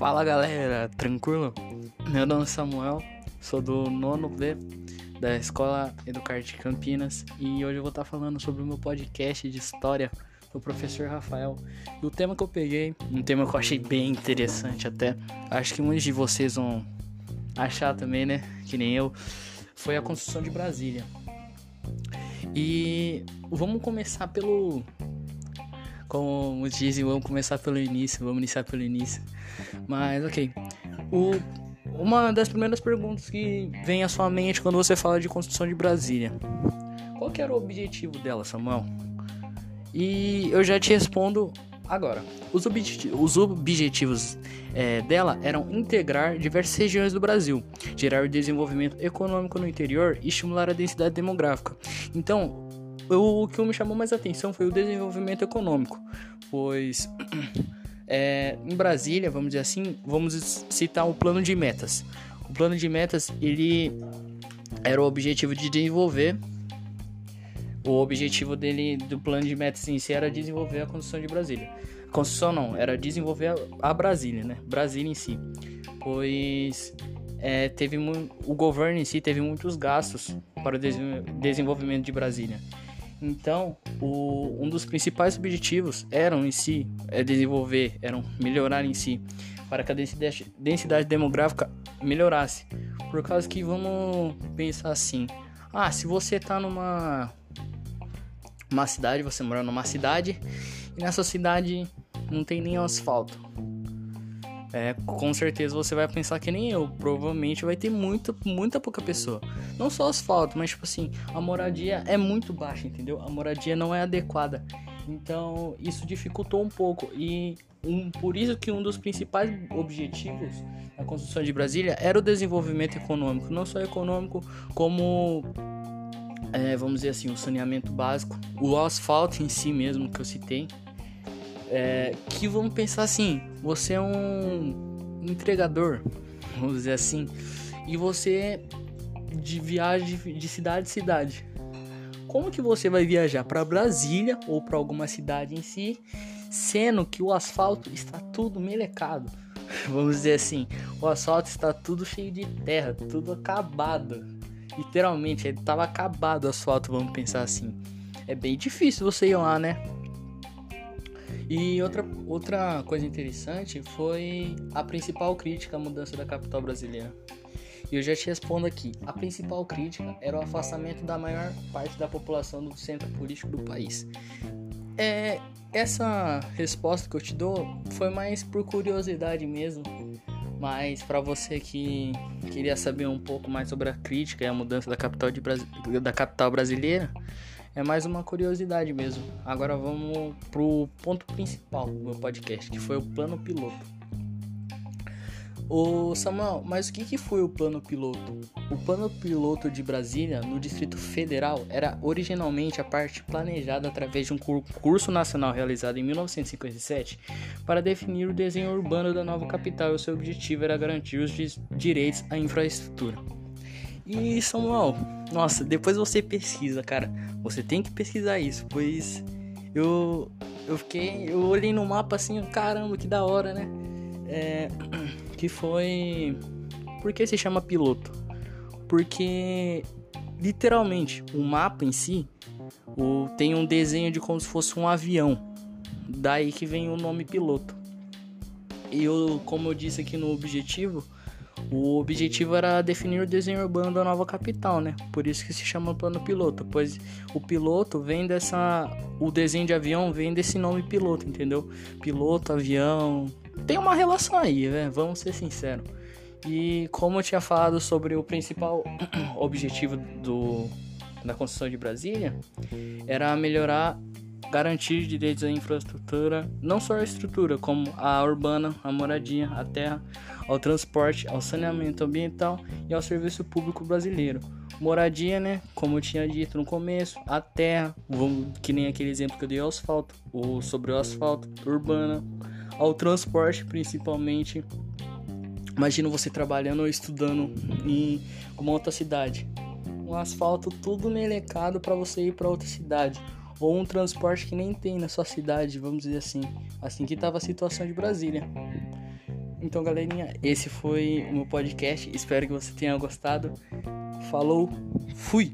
Fala galera, tranquilo? Meu nome é Samuel, sou do nono B da Escola Educar de Campinas e hoje eu vou estar falando sobre o meu podcast de história do professor Rafael. E o tema que eu peguei, um tema que eu achei bem interessante até, acho que muitos de vocês vão achar também, né? Que nem eu, foi a construção de Brasília. E vamos começar pelo como dizem, vamos começar pelo início, vamos iniciar pelo início. Mas ok. O, uma das primeiras perguntas que vem à sua mente quando você fala de construção de Brasília. Qual era o objetivo dela, Samuel? E eu já te respondo agora. Os, os objetivos é, dela eram integrar diversas regiões do Brasil, gerar desenvolvimento econômico no interior e estimular a densidade demográfica. Então, o que me chamou mais atenção foi o desenvolvimento econômico, pois é, em Brasília, vamos dizer assim, vamos citar o plano de metas. O plano de metas ele era o objetivo de desenvolver. O objetivo dele do plano de metas em si era desenvolver a construção de Brasília. A construção não, era desenvolver a Brasília, né? Brasília em si, pois é, teve o governo em si teve muitos gastos para o desenvolvimento de Brasília. Então, o, um dos principais objetivos eram em si é desenvolver, eram melhorar em si, para que a densidade, densidade demográfica melhorasse. Por causa que vamos pensar assim: ah, se você está numa uma cidade, você mora numa cidade e nessa cidade não tem nem asfalto é, com certeza você vai pensar que nem eu. Provavelmente vai ter muita, muita pouca pessoa. Não só asfalto, mas tipo assim, a moradia é muito baixa, entendeu? A moradia não é adequada. Então isso dificultou um pouco. E um, por isso que um dos principais objetivos da construção de Brasília era o desenvolvimento econômico. Não só econômico, como é, vamos dizer assim, o saneamento básico, o asfalto em si mesmo que eu citei é, que vamos pensar assim: você é um entregador, vamos dizer assim, e você de viagem de cidade em cidade. Como que você vai viajar para Brasília ou para alguma cidade em si, sendo que o asfalto está tudo melecado? Vamos dizer assim, o asfalto está tudo cheio de terra, tudo acabado. Literalmente, ele estava acabado o asfalto, vamos pensar assim. É bem difícil você ir lá, né? E outra, outra coisa interessante foi a principal crítica à mudança da capital brasileira. E eu já te respondo aqui: a principal crítica era o afastamento da maior parte da população do centro político do país. É, essa resposta que eu te dou foi mais por curiosidade mesmo, mas para você que queria saber um pouco mais sobre a crítica e a mudança da capital, de da capital brasileira, é mais uma curiosidade mesmo. Agora vamos pro ponto principal do meu podcast, que foi o plano piloto. Ô Samuel, mas o que, que foi o plano piloto? O plano piloto de Brasília, no Distrito Federal, era originalmente a parte planejada através de um concurso nacional realizado em 1957 para definir o desenho urbano da nova capital e o seu objetivo era garantir os direitos à infraestrutura. E Samuel, nossa, depois você pesquisa, cara. Você tem que pesquisar isso, pois eu eu fiquei, eu olhei no mapa assim, caramba, que da hora, né? É, que foi por que se chama piloto? Porque literalmente o mapa em si o, tem um desenho de como se fosse um avião. Daí que vem o nome piloto. E eu, como eu disse aqui no objetivo, o objetivo era definir o desenho urbano da nova capital, né? Por isso que se chama plano piloto, pois o piloto vem dessa o desenho de avião vem desse nome piloto, entendeu? Piloto, avião, tem uma relação aí, né? Vamos ser sinceros. E como eu tinha falado sobre o principal objetivo do da construção de Brasília, era melhorar garantir direitos à infraestrutura, não só a estrutura, como a urbana, a moradia, a terra, ao transporte, ao saneamento ambiental e ao serviço público brasileiro. Moradia, né? Como eu tinha dito no começo, a terra, que nem aquele exemplo que eu dei ao asfalto, ou sobre o asfalto, urbana, ao transporte principalmente. Imagina você trabalhando ou estudando em uma outra cidade. Um asfalto tudo melecado para você ir para outra cidade ou um transporte que nem tem na sua cidade, vamos dizer assim, assim que estava a situação de Brasília. Então, galerinha, esse foi o meu podcast. Espero que você tenha gostado. Falou, fui!